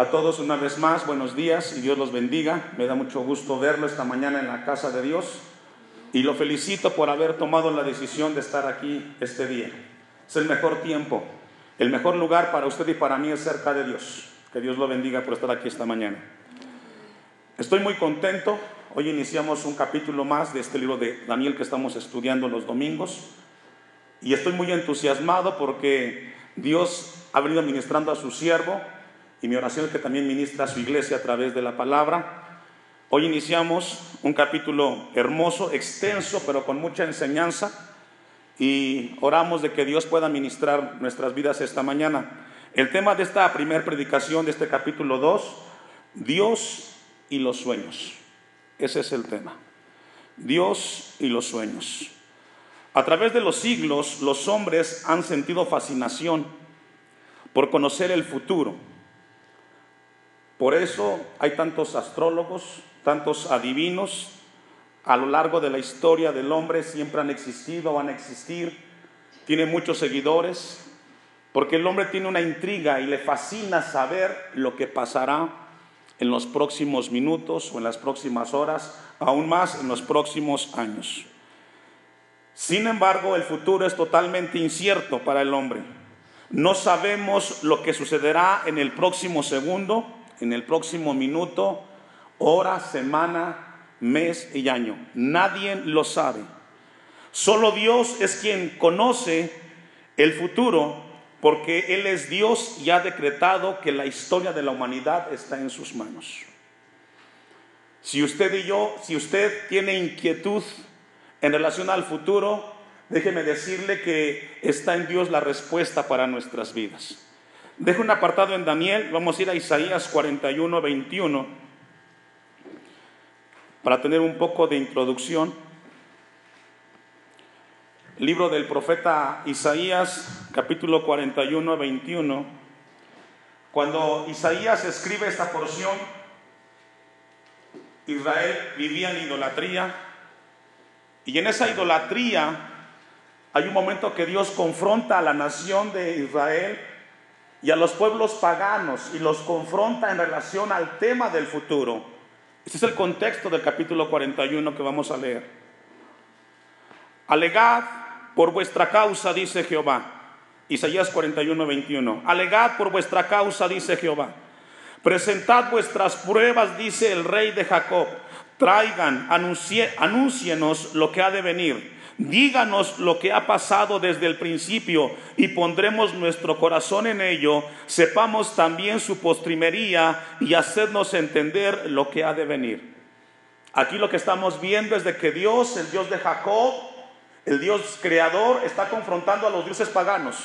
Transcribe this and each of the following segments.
A todos una vez más, buenos días y Dios los bendiga. Me da mucho gusto verlo esta mañana en la casa de Dios y lo felicito por haber tomado la decisión de estar aquí este día. Es el mejor tiempo, el mejor lugar para usted y para mí es cerca de Dios. Que Dios lo bendiga por estar aquí esta mañana. Estoy muy contento. Hoy iniciamos un capítulo más de este libro de Daniel que estamos estudiando los domingos. Y estoy muy entusiasmado porque Dios ha venido ministrando a su siervo y mi oración es que también ministra a su iglesia a través de la palabra. Hoy iniciamos un capítulo hermoso, extenso, pero con mucha enseñanza y oramos de que Dios pueda ministrar nuestras vidas esta mañana. El tema de esta primera predicación de este capítulo 2, Dios y los sueños. Ese es el tema. Dios y los sueños. A través de los siglos, los hombres han sentido fascinación por conocer el futuro por eso hay tantos astrólogos, tantos adivinos. A lo largo de la historia del hombre siempre han existido, van a existir. Tiene muchos seguidores, porque el hombre tiene una intriga y le fascina saber lo que pasará en los próximos minutos o en las próximas horas, aún más en los próximos años. Sin embargo, el futuro es totalmente incierto para el hombre. No sabemos lo que sucederá en el próximo segundo, en el próximo minuto, hora, semana, mes y año. Nadie lo sabe. Solo Dios es quien conoce el futuro porque Él es Dios y ha decretado que la historia de la humanidad está en sus manos. Si usted y yo, si usted tiene inquietud en relación al futuro, déjeme decirle que está en Dios la respuesta para nuestras vidas. Dejo un apartado en Daniel, vamos a ir a Isaías 41, 21, para tener un poco de introducción. Libro del profeta Isaías, capítulo 41, 21. Cuando Isaías escribe esta porción, Israel vivía en idolatría, y en esa idolatría hay un momento que Dios confronta a la nación de Israel y a los pueblos paganos y los confronta en relación al tema del futuro. Este es el contexto del capítulo 41 que vamos a leer. Alegad por vuestra causa, dice Jehová. Isaías 41, 21. Alegad por vuestra causa, dice Jehová. Presentad vuestras pruebas, dice el rey de Jacob. Traigan, anúncienos lo que ha de venir Díganos lo que ha pasado desde el principio y pondremos nuestro corazón en ello. Sepamos también su postrimería y hacernos entender lo que ha de venir. Aquí lo que estamos viendo es de que Dios, el Dios de Jacob, el Dios creador, está confrontando a los dioses paganos.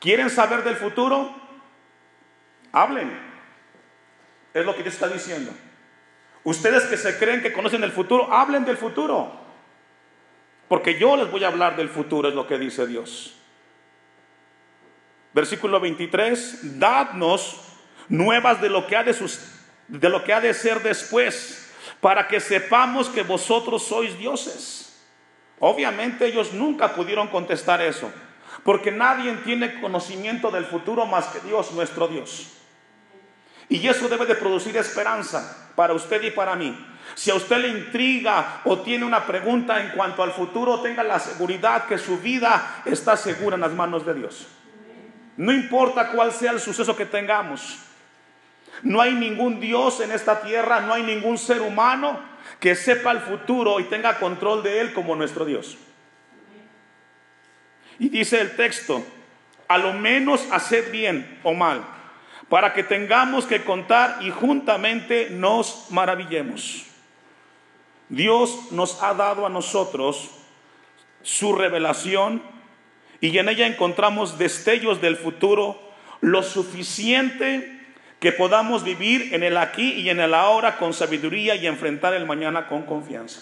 ¿Quieren saber del futuro? Hablen. Es lo que Dios está diciendo. Ustedes que se creen que conocen el futuro, hablen del futuro. Porque yo les voy a hablar del futuro, es lo que dice Dios. Versículo 23, dadnos nuevas de lo que ha de, de, lo que ha de ser después, para que sepamos que vosotros sois dioses. Obviamente ellos nunca pudieron contestar eso, porque nadie tiene conocimiento del futuro más que Dios, nuestro Dios. Y eso debe de producir esperanza para usted y para mí. Si a usted le intriga o tiene una pregunta en cuanto al futuro, tenga la seguridad que su vida está segura en las manos de Dios. No importa cuál sea el suceso que tengamos. No hay ningún Dios en esta tierra, no hay ningún ser humano que sepa el futuro y tenga control de él como nuestro Dios. Y dice el texto, a lo menos haced bien o mal, para que tengamos que contar y juntamente nos maravillemos. Dios nos ha dado a nosotros su revelación y en ella encontramos destellos del futuro lo suficiente que podamos vivir en el aquí y en el ahora con sabiduría y enfrentar el mañana con confianza.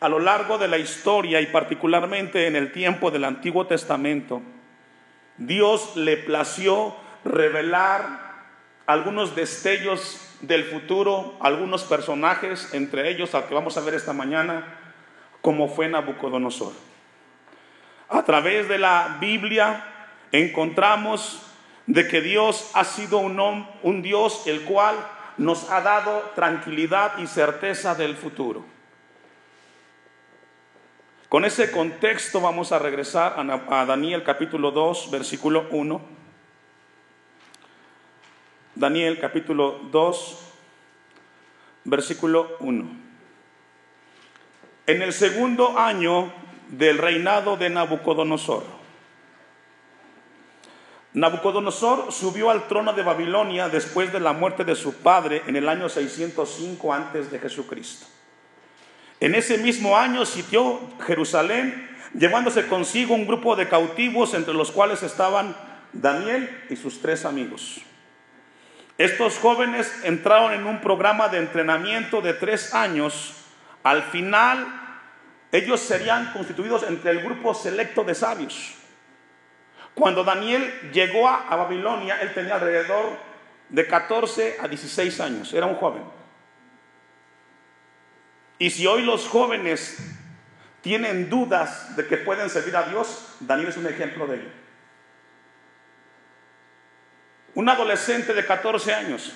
A lo largo de la historia y particularmente en el tiempo del Antiguo Testamento, Dios le plació revelar algunos destellos del futuro algunos personajes, entre ellos al que vamos a ver esta mañana, como fue Nabucodonosor. A través de la Biblia encontramos de que Dios ha sido un, un Dios el cual nos ha dado tranquilidad y certeza del futuro. Con ese contexto vamos a regresar a Daniel capítulo 2, versículo 1. Daniel capítulo 2, versículo 1. En el segundo año del reinado de Nabucodonosor, Nabucodonosor subió al trono de Babilonia después de la muerte de su padre en el año 605 antes de Jesucristo. En ese mismo año sitió Jerusalén, llevándose consigo un grupo de cautivos, entre los cuales estaban Daniel y sus tres amigos. Estos jóvenes entraron en un programa de entrenamiento de tres años. Al final, ellos serían constituidos entre el grupo selecto de sabios. Cuando Daniel llegó a, Babilonia, él tenía alrededor de 14 a 16 años, era un joven. Y si hoy los jóvenes tienen dudas de que pueden servir a Dios, Daniel es un ejemplo de ello. Un adolescente de 14 años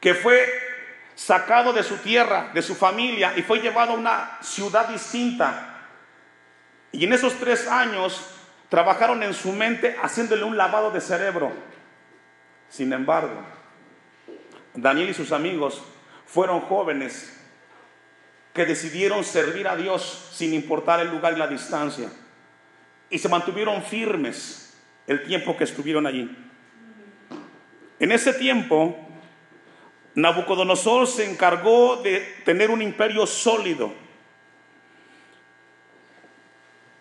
que fue sacado de su tierra, de su familia y fue llevado a una ciudad distinta. Y en esos tres años trabajaron en su mente haciéndole un lavado de cerebro. Sin embargo, Daniel y sus amigos fueron jóvenes que decidieron servir a Dios sin importar el lugar y la distancia. Y se mantuvieron firmes el tiempo que estuvieron allí. En ese tiempo, Nabucodonosor se encargó de tener un imperio sólido.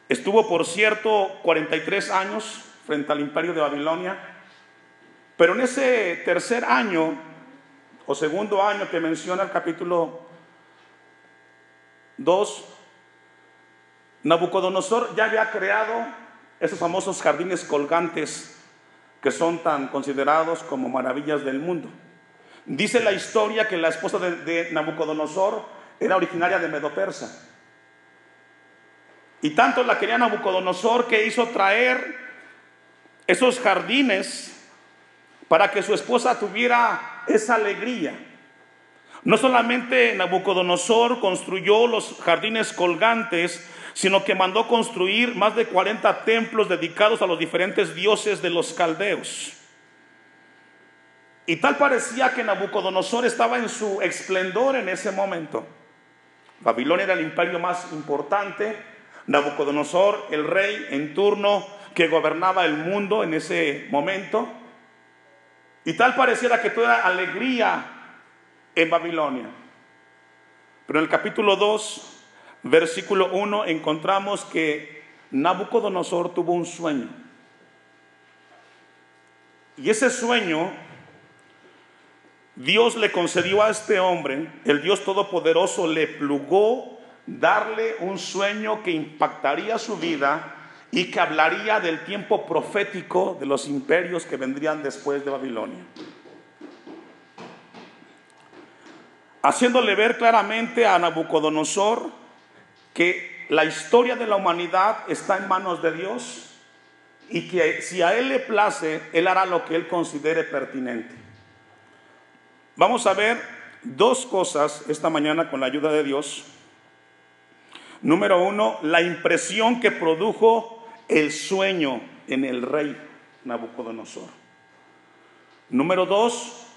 Estuvo, por cierto, 43 años frente al imperio de Babilonia. Pero en ese tercer año, o segundo año que menciona el capítulo Dos, Nabucodonosor ya había creado esos famosos jardines colgantes que son tan considerados como maravillas del mundo. Dice la historia que la esposa de, Nabucodonosor era originaria de Medopersa. Y tanto la quería Nabucodonosor que hizo traer esos jardines para que su esposa tuviera esa alegría. No solamente Nabucodonosor construyó los jardines colgantes, sino que mandó construir más de 40 templos dedicados a los diferentes dioses de los caldeos. Y tal parecía que Nabucodonosor estaba en su esplendor en ese momento. Babilonia era el imperio más importante, Nabucodonosor, el rey en turno que gobernaba el mundo en ese momento. Y tal pareciera que toda alegría en Babilonia. Pero en el capítulo 2, versículo 1, encontramos que Nabucodonosor tuvo un sueño. Y ese sueño Dios le concedió a este hombre, el Dios Todopoderoso le plugó darle un sueño que impactaría su vida y que hablaría del tiempo profético de los imperios que vendrían después de Babilonia. haciéndole ver claramente a Nabucodonosor que la historia de la humanidad está en manos de Dios y que si a Él le place, Él hará lo que Él considere pertinente. Vamos a ver dos cosas esta mañana con la ayuda de Dios. Número uno, la impresión que produjo el sueño en el rey Nabucodonosor. Número dos,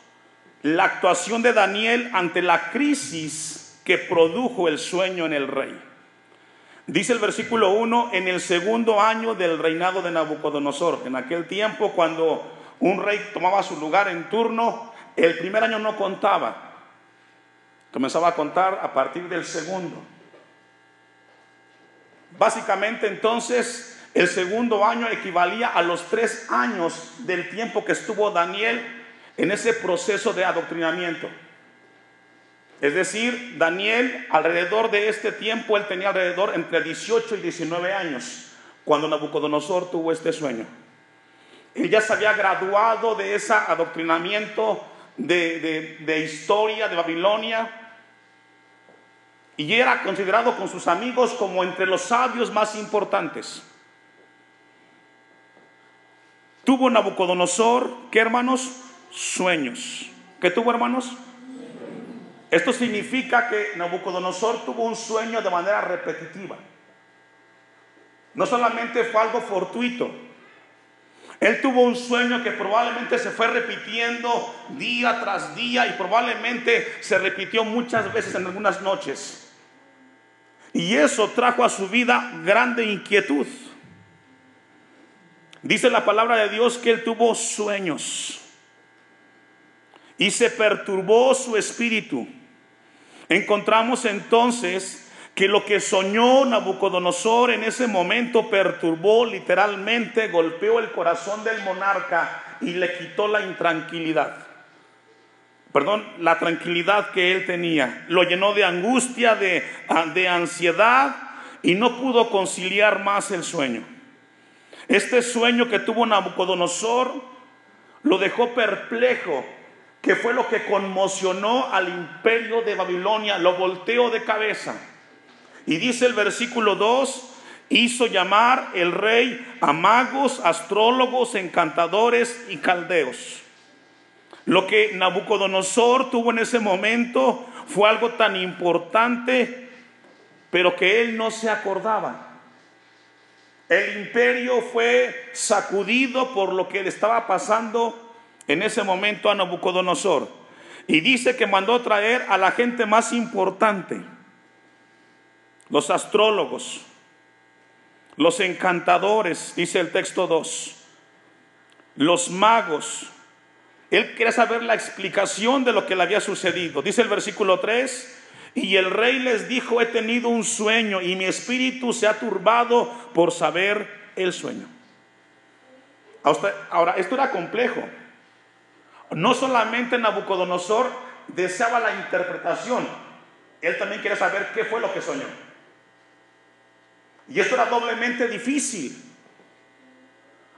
la actuación de Daniel ante la crisis que produjo el sueño en el rey. Dice el versículo 1, en el segundo año del reinado de Nabucodonosor, en aquel tiempo cuando un rey tomaba su lugar en turno, el primer año no contaba, comenzaba a contar a partir del segundo. Básicamente entonces el segundo año equivalía a los tres años del tiempo que estuvo Daniel en ese proceso de adoctrinamiento. Es decir, Daniel, alrededor de este tiempo, él tenía alrededor entre 18 y 19 años, cuando Nabucodonosor tuvo este sueño. Él ya se había graduado de ese adoctrinamiento de, de historia de Babilonia y era considerado con sus amigos como entre los sabios más importantes. Tuvo Nabucodonosor, ¿qué hermanos? Sueños. ¿Qué tuvo hermanos? Esto significa que Nabucodonosor tuvo un sueño de manera repetitiva. No solamente fue algo fortuito. Él tuvo un sueño que probablemente se fue repitiendo día tras día y probablemente se repitió muchas veces en algunas noches. Y eso trajo a su vida grande inquietud. Dice la palabra de Dios que él tuvo sueños y se perturbó su espíritu. Encontramos entonces que lo que soñó Nabucodonosor en ese momento perturbó literalmente, golpeó el corazón del monarca y le quitó la intranquilidad. Perdón, la tranquilidad que él tenía. Lo llenó de angustia, de, de ansiedad y no pudo conciliar más el sueño. Este sueño que tuvo Nabucodonosor lo dejó perplejo, que fue lo que conmocionó al imperio de Babilonia, lo volteó de cabeza. Y dice el versículo 2, hizo llamar el rey a magos, astrólogos, encantadores y caldeos. Lo que Nabucodonosor tuvo en ese momento fue algo tan importante, pero que él no se acordaba. El imperio fue sacudido por lo que le estaba pasando en ese momento a Nabucodonosor. Y dice que mandó traer a la gente más importante los astrólogos, los encantadores, dice el texto 2, los magos. Él quería saber la explicación de lo que le había sucedido. Dice el versículo 3, y el rey les dijo, he tenido un sueño y mi espíritu se ha turbado por saber el sueño. Ahora, esto era complejo. No solamente Nabucodonosor deseaba la interpretación, él también quería saber qué fue lo que soñó. Y esto era doblemente difícil.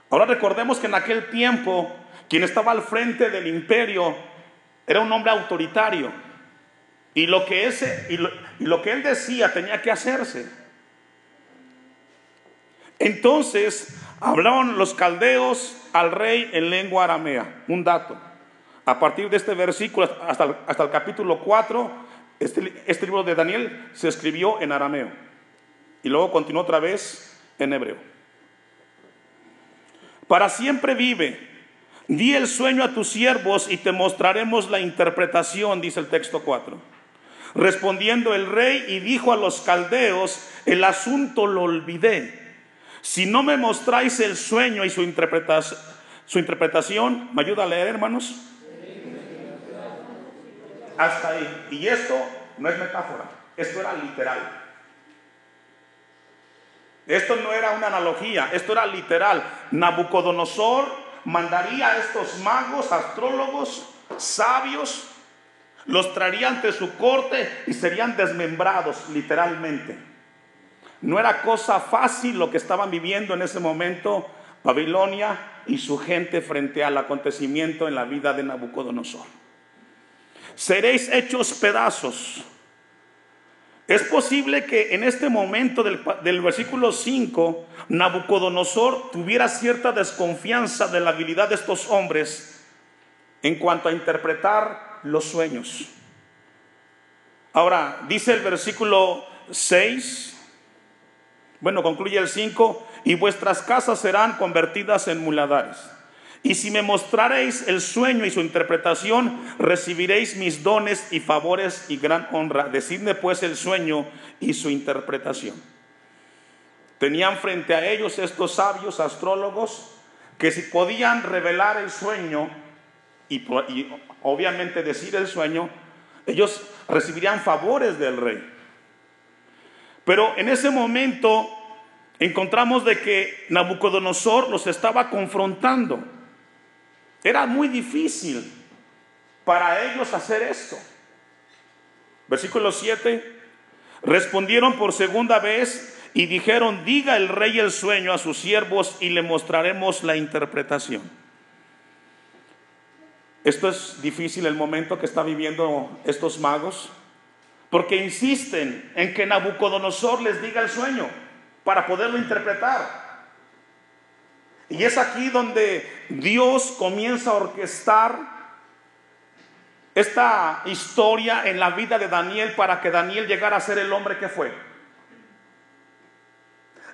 Ahora recordemos que en aquel tiempo quien estaba al frente del imperio era un hombre autoritario. Y lo que, ese, y lo, que él decía tenía que hacerse. Entonces hablaron los caldeos al rey en lengua aramea. Un dato. A partir de este versículo hasta, hasta el capítulo 4, este, este libro de Daniel se escribió en arameo. Y luego continuó otra vez en hebreo. Para siempre vive. Di el sueño a tus siervos y te mostraremos la interpretación, dice el texto 4. Respondiendo el rey y dijo a los caldeos, el asunto lo olvidé. Si no me mostráis el sueño y su interpretación, su interpretación, ¿me ayuda a leer, hermanos? Hasta ahí. Y esto no es metáfora, esto era literal. Esto no era una analogía, esto era literal. Nabucodonosor mandaría a estos magos, astrólogos, sabios, los traería ante su corte y serían desmembrados literalmente. No era cosa fácil lo que estaban viviendo en ese momento Babilonia y su gente frente al acontecimiento en la vida de Nabucodonosor. Seréis hechos pedazos es posible que en este momento del, versículo 5, Nabucodonosor tuviera cierta desconfianza de la habilidad de estos hombres en cuanto a interpretar los sueños. Ahora, dice el versículo 6, bueno, concluye el 5, y vuestras casas serán convertidas en muladares. Y si me mostraréis el sueño y su interpretación, recibiréis mis dones y favores y gran honra. Decidme pues el sueño y su interpretación. Tenían frente a ellos estos sabios astrólogos que si podían revelar el sueño y, obviamente decir el sueño, ellos recibirían favores del rey. Pero en ese momento encontramos de que Nabucodonosor los estaba confrontando. Era muy difícil para ellos hacer esto. Versículo 7. Respondieron por segunda vez y dijeron, diga el rey el sueño a sus siervos y le mostraremos la interpretación. Esto es difícil el momento que están viviendo estos magos, porque insisten en que Nabucodonosor les diga el sueño para poderlo interpretar. Y es aquí donde Dios comienza a orquestar esta historia en la vida de Daniel para que Daniel llegara a ser el hombre que fue.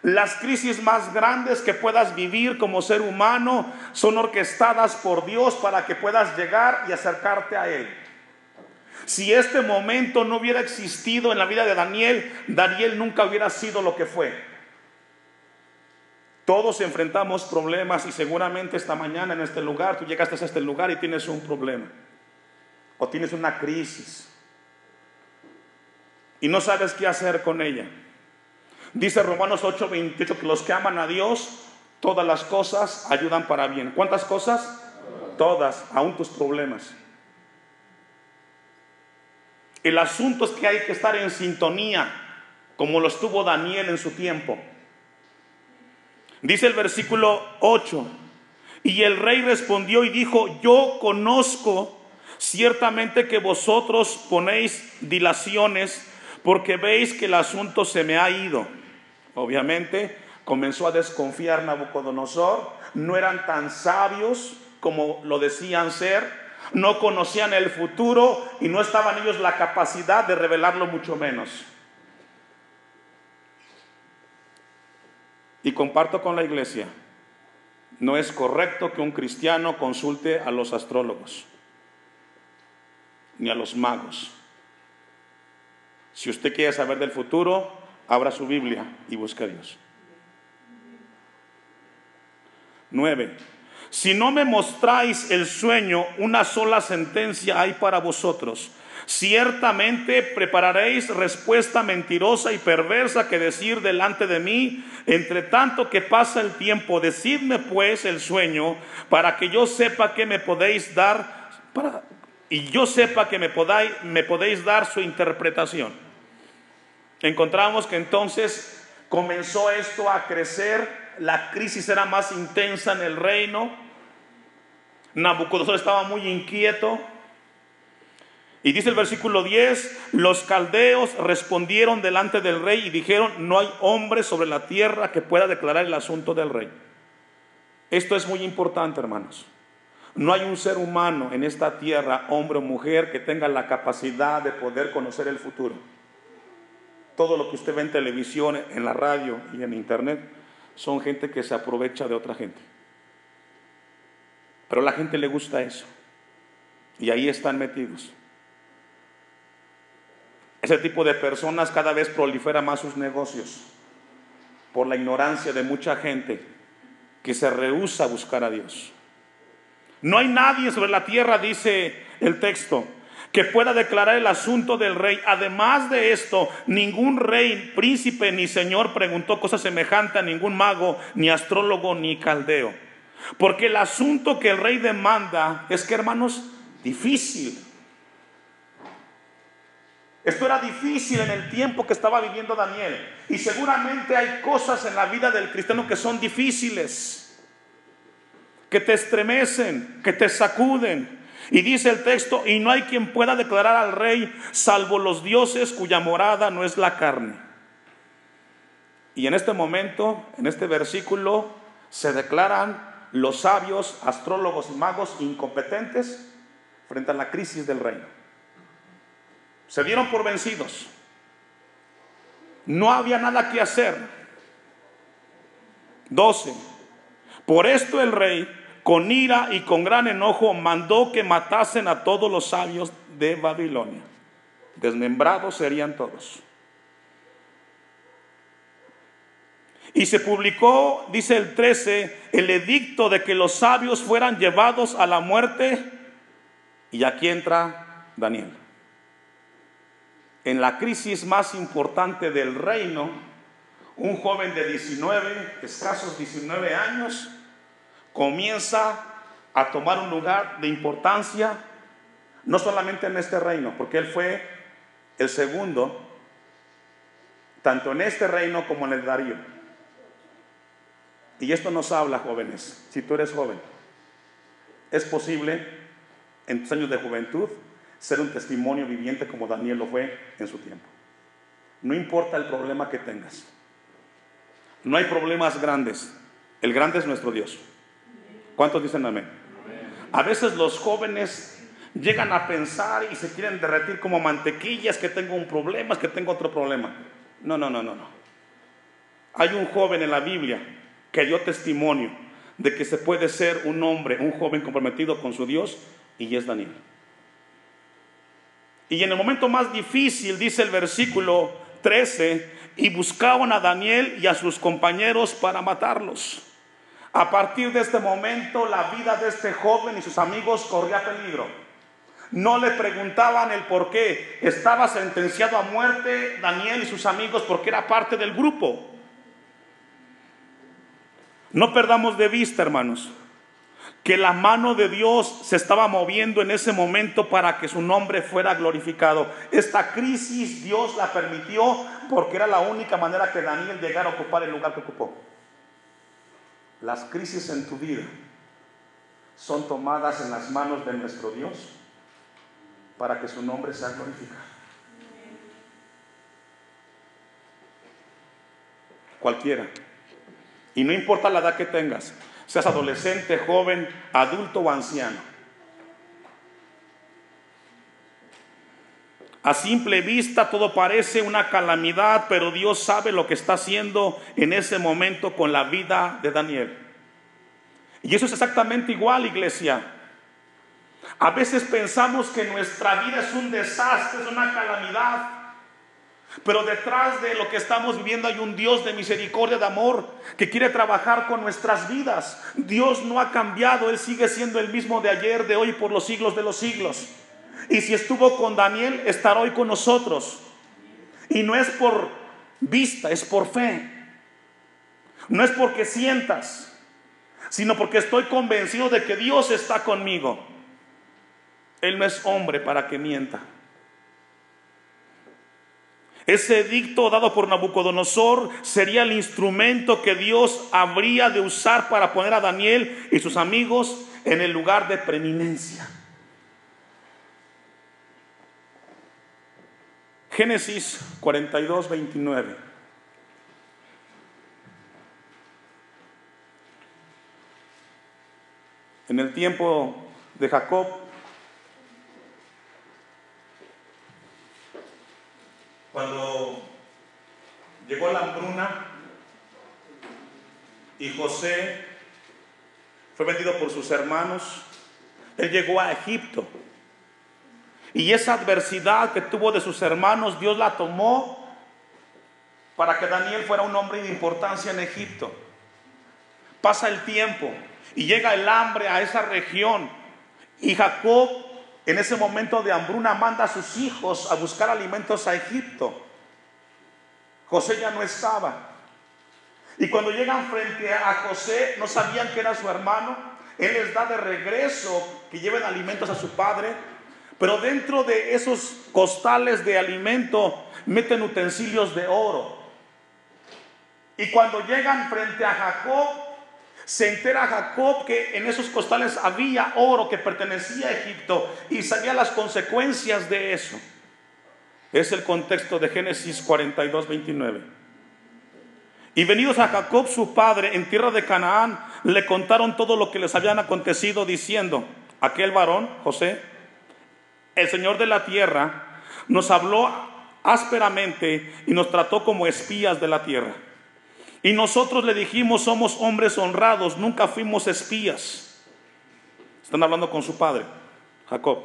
Las crisis más grandes que puedas vivir como ser humano son orquestadas por Dios para que puedas llegar y acercarte a Él. Si este momento no hubiera existido en la vida de Daniel, Daniel nunca hubiera sido lo que fue. Todos enfrentamos problemas y seguramente esta mañana en este lugar, tú llegaste a este lugar y tienes un problema o tienes una crisis y no sabes qué hacer con ella. Dice Romanos 8:28 que los que aman a Dios, todas las cosas ayudan para bien. ¿Cuántas cosas? Todas, aún tus problemas. El asunto es que hay que estar en sintonía, como lo estuvo Daniel en su tiempo. Dice el versículo 8, y el rey respondió y dijo, yo conozco ciertamente que vosotros ponéis dilaciones porque veis que el asunto se me ha ido. Obviamente comenzó a desconfiar Nabucodonosor, no eran tan sabios como lo decían ser, no conocían el futuro y no estaban ellos la capacidad de revelarlo mucho menos. Y comparto con la iglesia, no es correcto que un cristiano consulte a los astrólogos ni a los magos. Si usted quiere saber del futuro, abra su Biblia y busque a Dios. 9. Si no me mostráis el sueño, una sola sentencia hay para vosotros. Ciertamente prepararéis respuesta mentirosa y perversa que decir delante de mí, entre tanto que pasa el tiempo, decidme pues el sueño, para que yo sepa que me podéis dar, y yo sepa que me, podáis, me podéis dar su interpretación. Encontramos que entonces comenzó esto a crecer, la crisis era más intensa en el reino, Nabucodonosor estaba muy inquieto, y dice el versículo 10, los caldeos respondieron delante del rey y dijeron, no hay hombre sobre la tierra que pueda declarar el asunto del rey. Esto es muy importante, hermanos. No hay un ser humano en esta tierra, hombre o mujer, que tenga la capacidad de poder conocer el futuro. Todo lo que usted ve en televisión, en la radio y en internet son gente que se aprovecha de otra gente. Pero a la gente le gusta eso. Y ahí están metidos. Ese tipo de personas cada vez prolifera más sus negocios por la ignorancia de mucha gente que se rehúsa a buscar a Dios. No hay nadie sobre la tierra, dice el texto, que pueda declarar el asunto del rey. Además de esto, ningún rey, príncipe ni señor preguntó cosa semejante a ningún mago, ni astrólogo, ni caldeo. Porque el asunto que el rey demanda es que, hermanos, difícil. Esto era difícil en el tiempo que estaba viviendo Daniel. Y seguramente hay cosas en la vida del cristiano que son difíciles que te estremecen, que te sacuden. Y dice el texto, y no hay quien pueda declarar al rey, salvo los dioses cuya morada no es la carne. Y en este momento, en este versículo, se declaran los sabios, astrólogos y magos incompetentes frente a la crisis del reino. Se dieron por vencidos. No había nada que hacer. 12. Por esto el rey con ira y con gran enojo mandó que matasen a todos los sabios de Babilonia. Desmembrados serían todos. Y se publicó, dice el 13, el edicto de que los sabios fueran llevados a la muerte. Y aquí entra Daniel. En la crisis más importante del reino, un joven de 19, escasos 19 años, comienza a tomar un lugar de importancia, no solamente en este reino, porque él fue el segundo, tanto en este reino como en el Darío. Y esto nos habla, jóvenes, si tú eres joven, es posible en tus años de juventud ser un testimonio viviente como Daniel lo fue en su tiempo. No importa el problema que tengas. No hay problemas grandes, El grande es nuestro Dios. ¿Cuántos dicen amén? A veces los jóvenes llegan a pensar y se quieren derretir como mantequillas, que tengo un problema, que tengo otro problema. No, no, no, no, no. Hay un joven en la Biblia que dio testimonio de que se puede ser un hombre, un joven comprometido con su Dios, y es Daniel. Y en el momento más difícil, dice el versículo 13, y buscaban a Daniel y a sus compañeros para matarlos. A partir de este momento, la vida de este joven y sus amigos corría peligro. No le preguntaban el por qué. Estaba sentenciado a muerte Daniel y sus amigos porque era parte del grupo. No perdamos de vista, hermanos, que la mano de Dios se estaba moviendo en ese momento para que su nombre fuera glorificado. Esta crisis Dios la permitió porque era la única manera que Daniel llegara a ocupar el lugar que ocupó. Las crisis en tu vida son tomadas en las manos de nuestro Dios para que su nombre sea glorificado. Cualquiera. Y no importa la edad que tengas, seas adolescente, joven, adulto o anciano. A simple vista todo parece una calamidad, pero Dios sabe lo que está haciendo en ese momento con la vida de Daniel. Y eso es exactamente igual, iglesia. A veces pensamos que nuestra vida es un desastre, es una calamidad. Pero detrás de lo que estamos viviendo hay un Dios de misericordia, de amor, que quiere trabajar con nuestras vidas. Dios no ha cambiado, Él sigue siendo el mismo de ayer, de hoy, por los siglos de los siglos. Y si estuvo con Daniel, estará hoy con nosotros. Y no es por vista, es por fe. No es porque sientas, sino porque estoy convencido de que Dios está conmigo. Él no es hombre para que mienta. Ese edicto dado por Nabucodonosor sería el instrumento que Dios habría de usar para poner a Daniel y sus amigos en el lugar de preeminencia. Génesis 42, 29. En el tiempo de Jacob, cuando llegó la hambruna y José fue vendido por sus hermanos, él llegó a Egipto. Y esa adversidad que tuvo de sus hermanos, Dios la tomó para que Daniel fuera un hombre de importancia en Egipto. Pasa el tiempo y llega el hambre a esa región. Y Jacob en ese momento de hambruna manda a sus hijos a buscar alimentos a Egipto. José ya no estaba. Y cuando llegan frente a José, no sabían que era su hermano. Él les da de regreso que lleven alimentos a su padre. Pero dentro de esos costales de alimento meten utensilios de oro. Y cuando llegan frente a Jacob, se entera Jacob que en esos costales había oro que pertenecía a Egipto y sabía las consecuencias de eso. Es el contexto de Génesis 42, 29. Y venidos a Jacob su padre en tierra de Canaán, le contaron todo lo que les habían acontecido, diciendo, aquel varón, José, el Señor de la tierra, nos habló ásperamente y nos trató como espías de la tierra. Y nosotros le dijimos, somos hombres honrados, nunca fuimos espías. Están hablando con su padre, Jacob.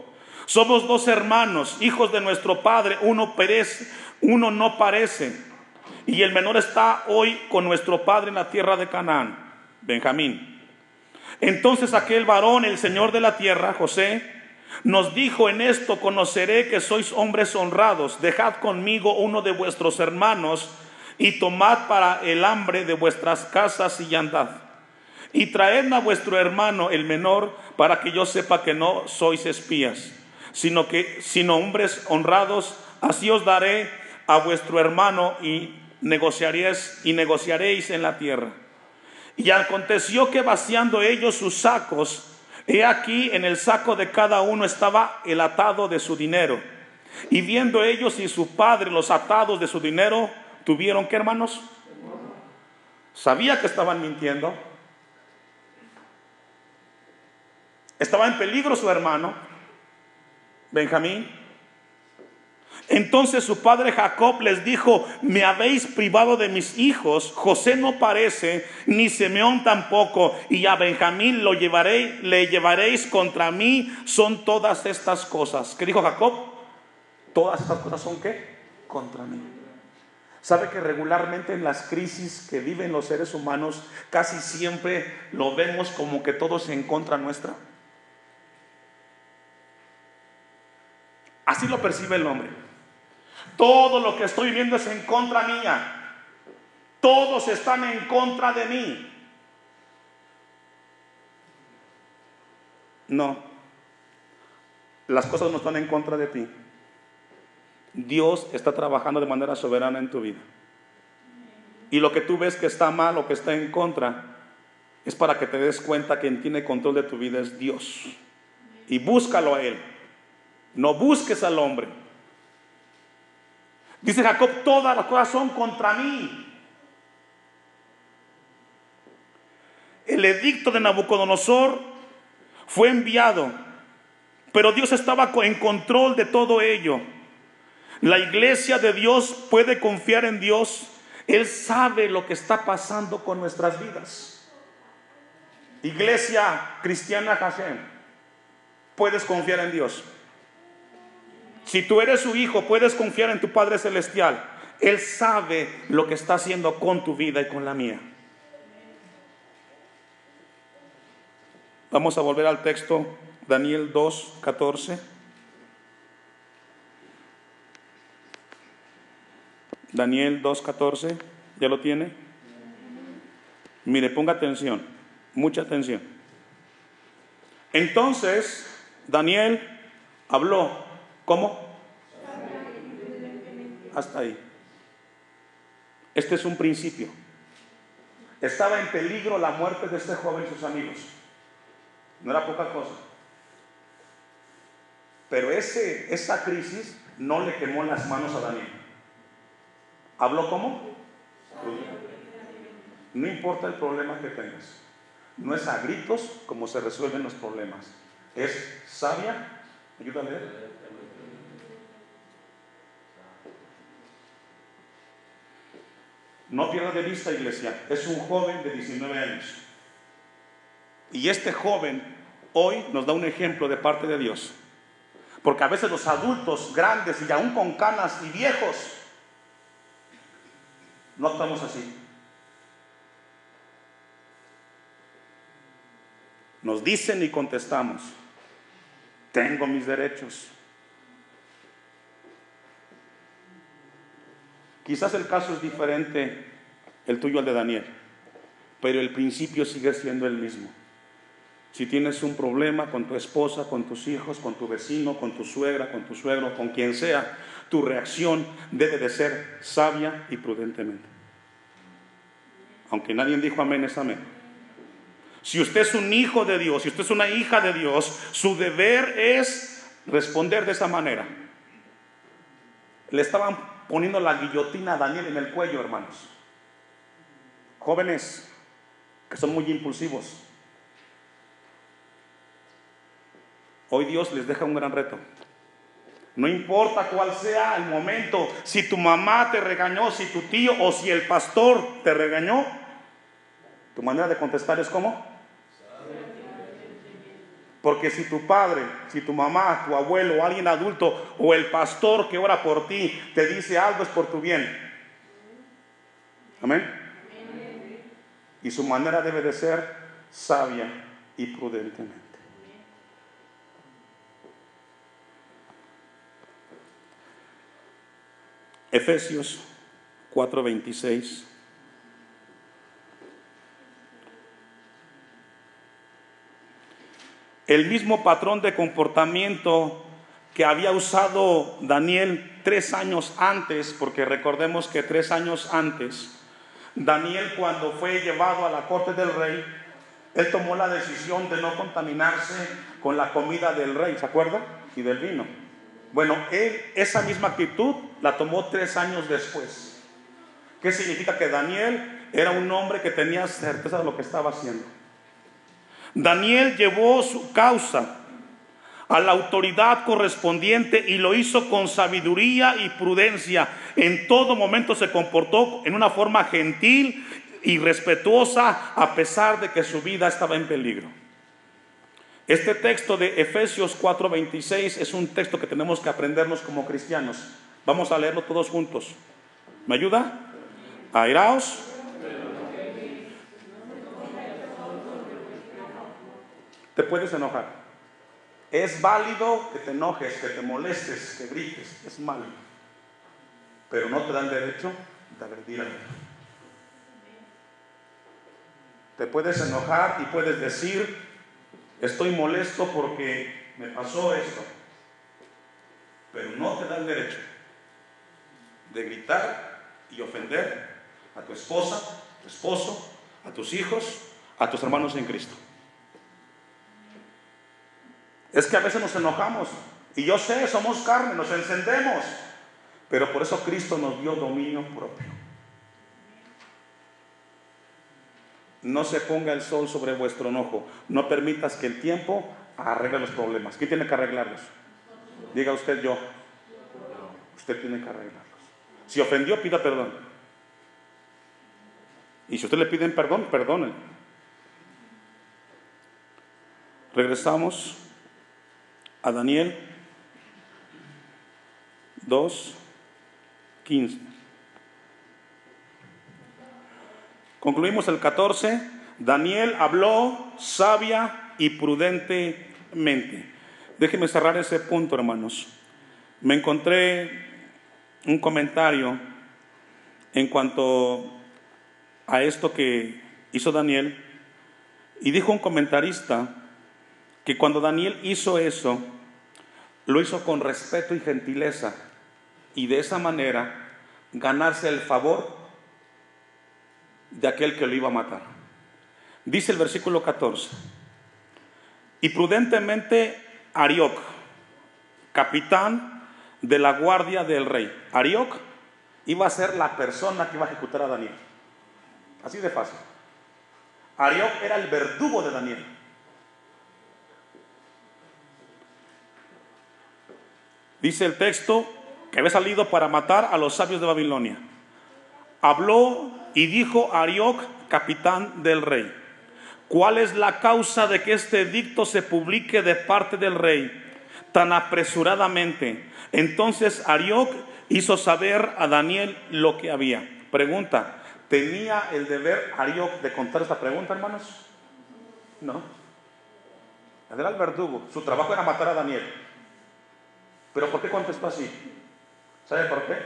Somos dos hermanos, hijos de nuestro padre, uno perece, uno no parece. Y el menor está hoy con nuestro padre en la tierra de Canaán, Benjamín. Entonces aquel varón, el Señor de la tierra, José, nos dijo en esto, conoceré que sois hombres honrados, dejad conmigo uno de vuestros hermanos y tomad para el hambre de vuestras casas y andad. Y traedme a vuestro hermano el menor para que yo sepa que no sois espías, sino que sino hombres honrados, así os daré a vuestro hermano y negociaréis y negociaréis en la tierra. Y aconteció que vaciando ellos sus sacos, he aquí en el saco de cada uno estaba el atado de su dinero. Y viendo ellos y su padre los atados de su dinero, ¿Tuvieron qué, hermanos? Sabía que estaban mintiendo. Estaba en peligro su hermano, Benjamín. Entonces su padre Jacob les dijo, me habéis privado de mis hijos, José no parece, ni Simeón tampoco, y a Benjamín lo llevaré, le llevaréis contra mí, son todas estas cosas. ¿Qué dijo Jacob? Todas estas cosas son qué? Contra mí. ¿Sabe que regularmente en las crisis que viven los seres humanos casi siempre lo vemos como que todo se en contra nuestra? Así lo percibe el hombre. Todo lo que estoy viendo es en contra mía. Todos están en contra de mí. No. Las cosas no están en contra de ti. Dios está trabajando de manera soberana en tu vida. Y lo que tú ves que está mal o que está en contra es para que te des cuenta que quien tiene control de tu vida es Dios. Y búscalo a Él. No busques al hombre. Dice Jacob, todas las cosas son contra mí. El edicto de Nabucodonosor fue enviado, pero Dios estaba en control de todo ello. La iglesia de Dios puede confiar en Dios. Él sabe lo que está pasando con nuestras vidas. Iglesia cristiana Hashem, puedes confiar en Dios. Si tú eres su hijo, puedes confiar en tu Padre Celestial. Él sabe lo que está haciendo con tu vida y con la mía. Vamos a volver al texto, Daniel 2, 14. Daniel 2.14, ¿ya lo tiene? Mire, ponga atención, mucha atención. Entonces, Daniel habló, ¿cómo? Hasta ahí. Este es un principio. Estaba en peligro la muerte de este joven y sus amigos. No era poca cosa. Pero ese, esa crisis no le quemó las manos a Daniel. ¿Habló cómo? No importa el problema que tengas. No es a gritos como se resuelven los problemas. Es sabia. Ayúdame. No pierda de vista, iglesia. Es un joven de 19 años. Y este joven hoy nos da un ejemplo de parte de Dios. Porque a veces los adultos grandes y aún con canas y viejos no estamos así. Nos dicen y contestamos, tengo mis derechos. Quizás el caso es diferente, el tuyo al de Daniel, pero el principio sigue siendo el mismo. Si tienes un problema con tu esposa, con tus hijos, con tu vecino, con tu suegra, con tu suegro, con quien sea, tu reacción debe de ser sabia y prudentemente. Aunque nadie dijo amén, es amén. Si usted es un hijo de Dios, si usted es una hija de Dios, su deber es responder de esa manera. Le estaban poniendo la guillotina a Daniel en el cuello, hermanos. Jóvenes que son muy impulsivos. Hoy Dios les deja un gran reto. No importa cuál sea el momento, si tu mamá te regañó, si tu tío o si el pastor te regañó, tu manera de contestar es cómo? Porque si tu padre, si tu mamá, tu abuelo o alguien adulto o el pastor que ora por ti te dice algo es por tu bien. Amén. Y su manera debe de ser sabia y prudentemente. Efesios 4:26. El mismo patrón de comportamiento que había usado Daniel tres años antes, porque recordemos que tres años antes, Daniel cuando fue llevado a la corte del rey, él tomó la decisión de no contaminarse con la comida del rey, ¿se acuerda? Y del vino. Bueno, él esa misma actitud la tomó tres años después. ¿Qué significa? Que Daniel era un hombre que tenía certeza de lo que estaba haciendo. Daniel llevó su causa a la autoridad correspondiente y lo hizo con sabiduría y prudencia. En todo momento se comportó en una forma gentil y respetuosa a pesar de que su vida estaba en peligro. Este texto de Efesios 4:26 es un texto que tenemos que aprendernos como cristianos. Vamos a leerlo todos juntos. ¿Me ayuda? Airaos. Te puedes enojar. Es válido que te enojes, que te molestes, que grites, es malo. Pero no te dan derecho de agredir a otro. Te puedes enojar y puedes decir, estoy molesto porque me pasó esto. Pero no te dan derecho de gritar y ofender a tu esposa, a tu esposo, a tus hijos, a tus hermanos en Cristo. Es que a veces nos enojamos. Y yo sé, somos carne, nos encendemos. Pero por eso Cristo nos dio dominio propio. No se ponga el sol sobre vuestro enojo. No permitas que el tiempo arregle los problemas. ¿Quién tiene que arreglarlos? Diga usted yo. Usted tiene que arreglarlos. Si ofendió, pida perdón. Y si usted le piden perdón, perdone. Regresamos a Daniel 2, 15. Concluimos el 14. Daniel habló sabia y prudentemente. Déjenme cerrar ese punto, hermanos. Me encontré un comentario en cuanto a esto que hizo Daniel y dijo un comentarista que cuando Daniel hizo eso, lo hizo con respeto y gentileza y de esa manera ganarse el favor de aquel que lo iba a matar. Dice el versículo 14, y prudentemente Arioc, capitán de la guardia del rey. Arioc iba a ser la persona que iba a ejecutar a Daniel. Así de fácil. Arioc era el verdugo de Daniel. Dice el texto que había salido para matar a los sabios de Babilonia. Habló y dijo a Arioc, capitán del rey, ¿cuál es la causa de que este edicto se publique de parte del rey tan apresuradamente? Entonces Arioc hizo saber a Daniel lo que había. Pregunta, ¿tenía el deber Arioc de contar esta pregunta, hermanos? No. Era el verdugo, su trabajo era matar a Daniel. Pero ¿por qué contestó así? ¿Sabe por qué?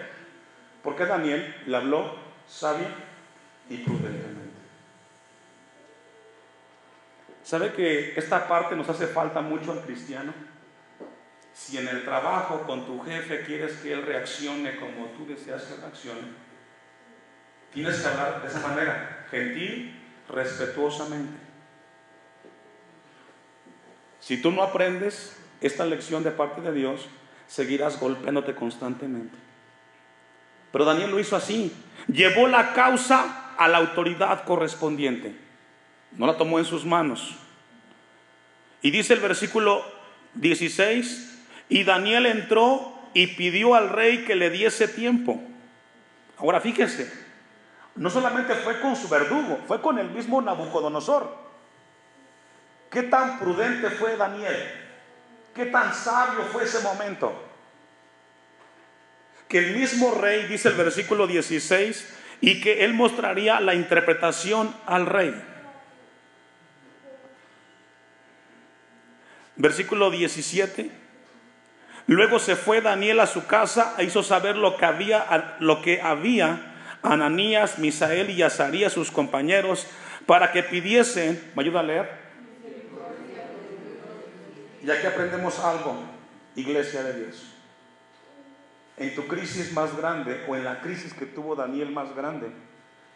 Porque Daniel le habló sabia y prudentemente. ¿Sabe que esta parte nos hace falta mucho al cristiano? Si en el trabajo con tu jefe quieres que él reaccione como tú deseas que reaccione, tienes que hablar de esa manera, gentil, respetuosamente. Si tú no aprendes esta lección de parte de Dios, seguirás golpeándote constantemente. Pero Daniel lo hizo así. Llevó la causa a la autoridad correspondiente. No la tomó en sus manos. Y dice el versículo 16, y Daniel entró y pidió al rey que le diese tiempo. Ahora fíjese, no solamente fue con su verdugo, fue con el mismo Nabucodonosor. ¿Qué tan prudente fue Daniel? Qué tan sabio fue ese momento. Que el mismo rey, dice el versículo 16, y que él mostraría la interpretación al rey. Versículo 17. Luego se fue Daniel a su casa e hizo saber lo que había, lo que había Ananías, Misael y Azarías, sus compañeros, para que pidiesen, ¿me ayuda a leer? Y aquí aprendemos algo, iglesia de Dios. En tu crisis más grande o en la crisis que tuvo Daniel más grande,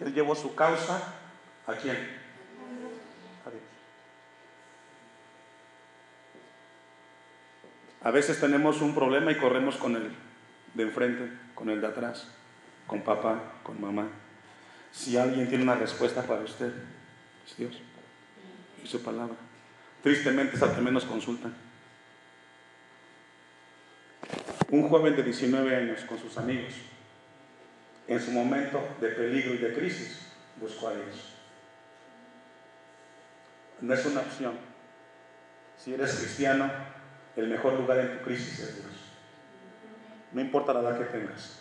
él llevó su causa a quién? A Dios. A veces tenemos un problema y corremos con el de enfrente, con el de atrás, con papá, con mamá. Si alguien tiene una respuesta para usted, es Dios y su palabra. tristemente es al que menos consultan. Un joven de 19 años con sus amigos, en su momento de peligro y de crisis, buscó a Dios. No es una opción. Si eres cristiano, el mejor lugar en tu crisis es Dios. No importa la edad que tengas.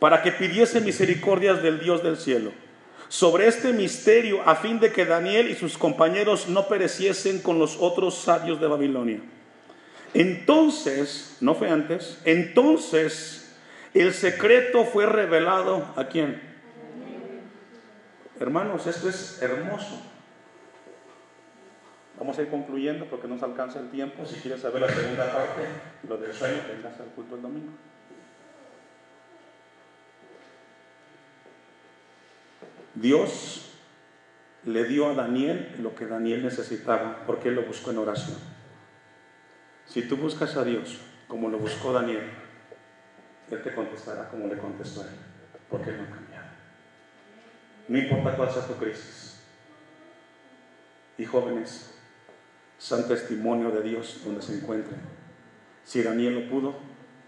Para que pidiese misericordias del Dios del cielo sobre este misterio a fin de que Daniel y sus compañeros no pereciesen con los otros sabios de Babilonia. Entonces, no fue antes, entonces el secreto fue revelado a quién? Hermanos, esto es hermoso. Vamos a ir concluyendo porque nos alcanza el tiempo. Si quieres saber la segunda parte, lo del sueño, vengas al culto el domingo. Dios le dio a Daniel lo que Daniel necesitaba porque él lo buscó en oración. Si tú buscas a Dios como lo buscó Daniel, Él te contestará como le contestó a él, porque Él no ha cambiado. No importa cuál sea tu crisis. Y jóvenes, san testimonio de Dios donde se encuentren. Si Daniel lo pudo,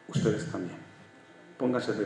ustedes también. Pónganse de